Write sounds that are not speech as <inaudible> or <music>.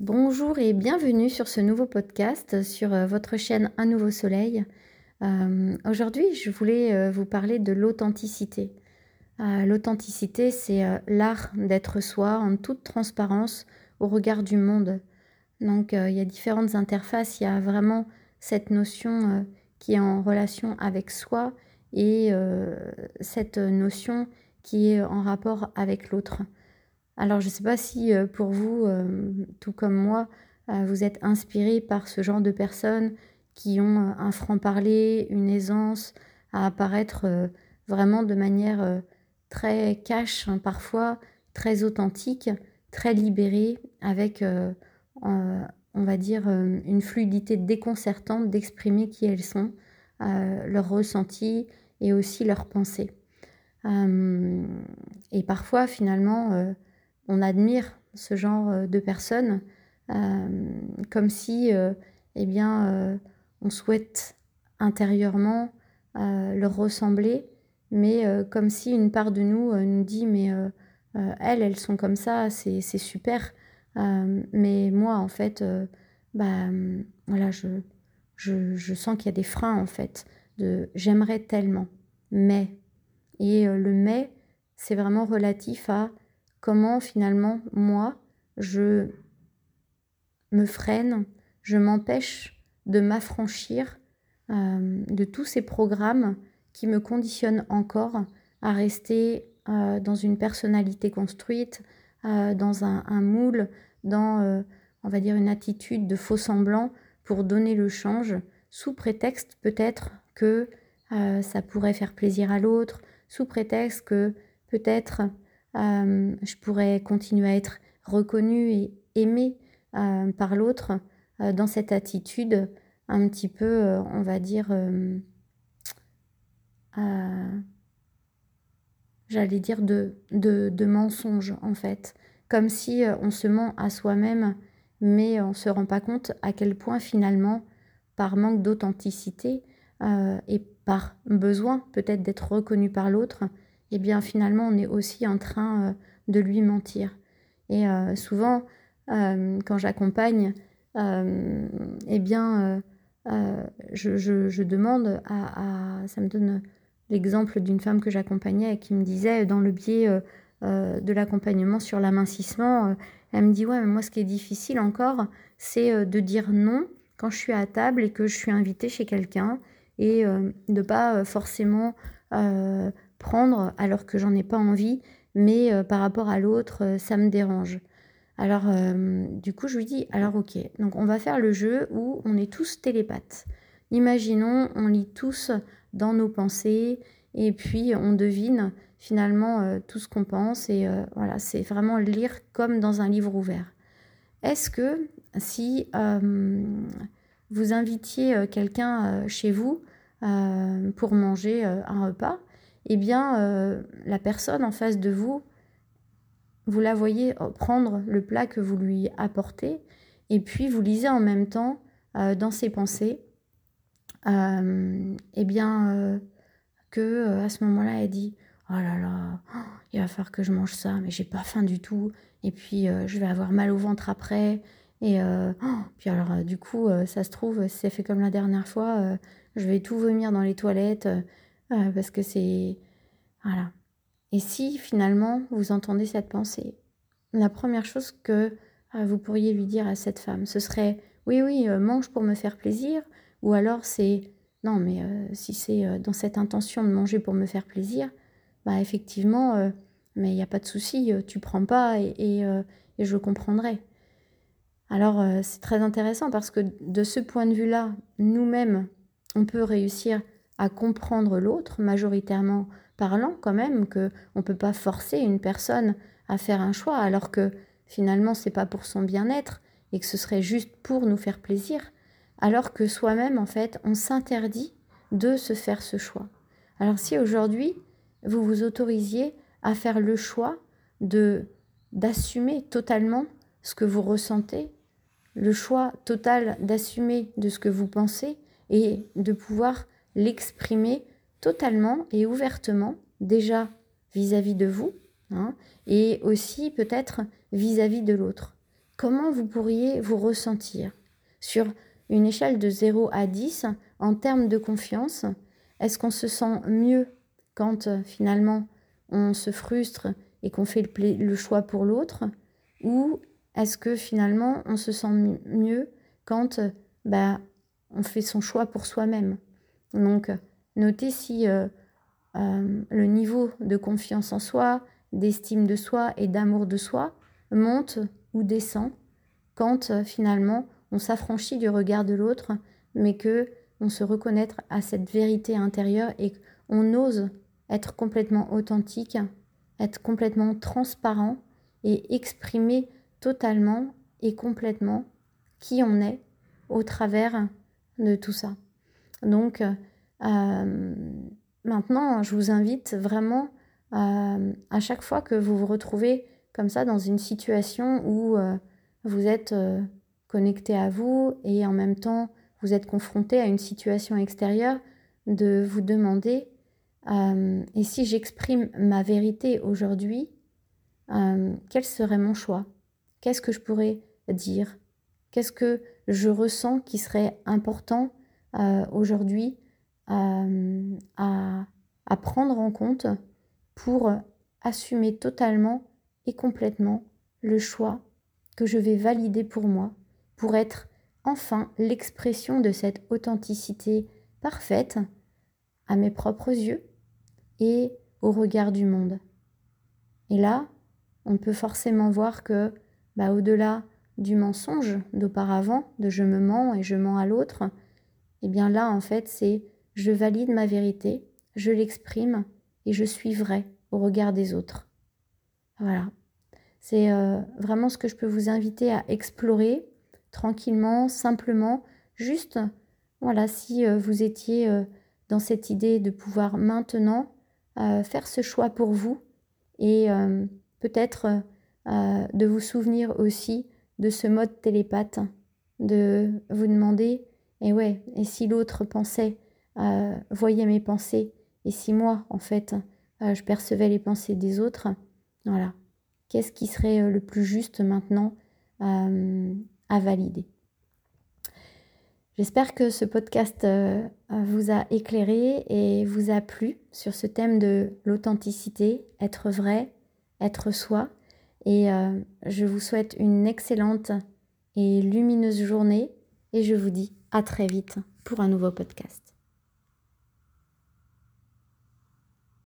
Bonjour et bienvenue sur ce nouveau podcast sur euh, votre chaîne Un nouveau soleil. Euh, aujourd'hui, je voulais euh, vous parler de l'authenticité. l'authenticité, c'est l'art d'être soi en toute transparence au regard du monde. Donc, il y a différentes interfaces. Il y a vraiment cette notion qui est en relation avec soi et cette notion qui est en rapport avec l'autre. Alors je ne sais pas si euh, pour vous, euh, tout comme moi, euh, vous êtes inspiré par ce genre de personnes qui ont un franc-parler, une aisance à apparaître vraiment de manière très cash, hein, parfois très authentique, très libérée, avec, on va dire, une fluidité déconcertante d'exprimer qui elles sont, leurs ressentis et aussi leurs pensées. et parfois, finalement, on admire ce genre euh, de personnes euh, comme si euh, eh bien, on souhaite intérieurement leur ressembler, mais comme si une part de nous nous dit mais elles, elles sont comme ça, c'est super. mais moi, en fait, bah, voilà, je, je, je sens qu'il y a des freins, en fait, de j'aimerais tellement, mais. Et le mais, c'est vraiment relatif à comment finalement moi je me freine, je m'empêche de m'affranchir euh, de tous ces programmes qui me conditionnent encore à rester euh, dans une personnalité construite, euh, dans un, moule, dans, on va dire, une attitude de faux semblant pour donner le change, sous prétexte peut-être que ça pourrait faire plaisir à l'autre, sous prétexte que peut-être je pourrais continuer à être reconnue et aimée euh, par l'autre euh, dans cette attitude un petit peu, on va dire, j'allais dire de, de, de, mensonge en fait. Comme si on se ment à soi-même, mais on ne se rend pas compte à quel point finalement, par manque d'authenticité et par besoin peut-être d'être reconnu par l'autre, eh bien finalement on est aussi en train euh, de lui mentir. Et euh, souvent, euh, quand j'accompagne, eh bien je, demande à, Ça me donne l'exemple d'une femme que j'accompagnais qui me disait dans le biais de l'accompagnement sur l'amincissement, elle me dit ouais mais moi ce qui est difficile encore c'est de dire non quand je suis à table et que je suis invitée chez quelqu'un et de pas forcément prendre alors que j'en ai pas envie, mais euh, par rapport à l'autre, euh, ça me dérange. Alors, euh, du coup, je lui dis, alors ok, donc on va faire le jeu où on est tous télépathes. Imaginons, on lit tous dans nos pensées et puis on devine finalement tout ce qu'on pense et voilà, c'est vraiment lire comme dans un livre ouvert. Est-ce que si vous invitiez quelqu'un chez vous pour manger un repas, eh bien, euh, la personne en face de vous, vous la voyez prendre le plat que vous lui apportez, et puis vous lisez en même temps euh, dans ses pensées, euh, eh bien, que à ce moment-là, elle dit Oh là là, <gasps> il va falloir que je mange ça, mais j'ai pas faim du tout, et puis je vais avoir mal au ventre après. Et <gasps> puis alors, du coup, ça se trouve, si c'est fait comme la dernière fois, je vais tout vomir dans les toilettes euh, parce que c'est... Voilà. Et si finalement vous entendez cette pensée, la première chose que euh, vous pourriez lui dire à cette femme, ce serait oui, oui, euh, mange pour me faire plaisir, ou alors c'est non, mais si c'est dans cette intention de manger pour me faire plaisir, bah effectivement, mais il n'y a pas de souci, tu prends pas et, et, et je comprendrai. Alors c'est très intéressant parce que de ce point de vue-là, nous-mêmes, on peut réussir à comprendre l'autre, majoritairement parlant quand même, que on peut pas forcer une personne à faire un choix alors que finalement c'est pas pour son bien-être et que ce serait juste pour nous faire plaisir, alors que soi-même en fait on s'interdit de se faire ce choix. Alors si aujourd'hui vous vous autorisiez à faire le choix de d'assumer totalement ce que vous ressentez, le choix total d'assumer de ce que vous pensez et de pouvoir l'exprimer totalement et ouvertement, déjà vis-à-vis de vous, hein, et aussi peut-être vis-à-vis de l'autre. comment vous pourriez vous ressentir sur une échelle de 0 à 10 en termes de confiance? Est-ce qu'on se sent mieux quand euh, finalement on se frustre et qu'on fait le, choix pour l'autre? Ou est-ce que finalement on se sent mieux quand bah, on fait son choix pour soi-même? Donc notez si euh, euh, le niveau de confiance en soi, d'estime de soi et d'amour de soi monte ou descend quand euh, finalement on s'affranchit du regard de l'autre, mais que on se reconnaît à cette vérité intérieure et qu'on ose être complètement authentique, être complètement transparent et exprimer totalement et complètement qui on est au travers de tout ça. Donc, euh, maintenant, je vous invite vraiment euh, à chaque fois que vous vous retrouvez comme ça dans une situation où euh, vous êtes connecté à vous et en même temps vous êtes confronté à une situation extérieure, de vous demander et si j'exprime ma vérité aujourd'hui, quel serait mon choix? Qu'est-ce que je pourrais dire? Qu'est-ce que je ressens qui serait important aujourd'hui à, à prendre en compte pour assumer totalement et complètement le choix que je vais valider pour moi, pour être enfin l'expression de cette authenticité parfaite à mes propres yeux et au regard du monde. Et là, on peut forcément voir que, bah, au-delà du mensonge d'auparavant, de je me mens et je mens à l'autre, eh bien là, en fait, c'est je valide ma vérité, je l'exprime et je suis vrai au regard des autres. Voilà. C'est euh, vraiment ce que je peux vous inviter à explorer tranquillement, simplement, juste, voilà, si euh, vous étiez euh, dans cette idée de pouvoir maintenant faire ce choix pour vous et peut-être de vous souvenir aussi de ce mode télépathe, de vous demander, et ouais, et si l'autre pensait euh, voyait mes pensées. Et si moi, en fait, euh, je percevais les pensées des autres, voilà, qu'est-ce qui serait euh, le plus juste maintenant à valider? J'espère que ce podcast vous a éclairé et vous a plu sur ce thème de l'authenticité, être vrai, être soi. Et je vous souhaite une excellente et lumineuse journée et je vous dis à très vite pour un nouveau podcast.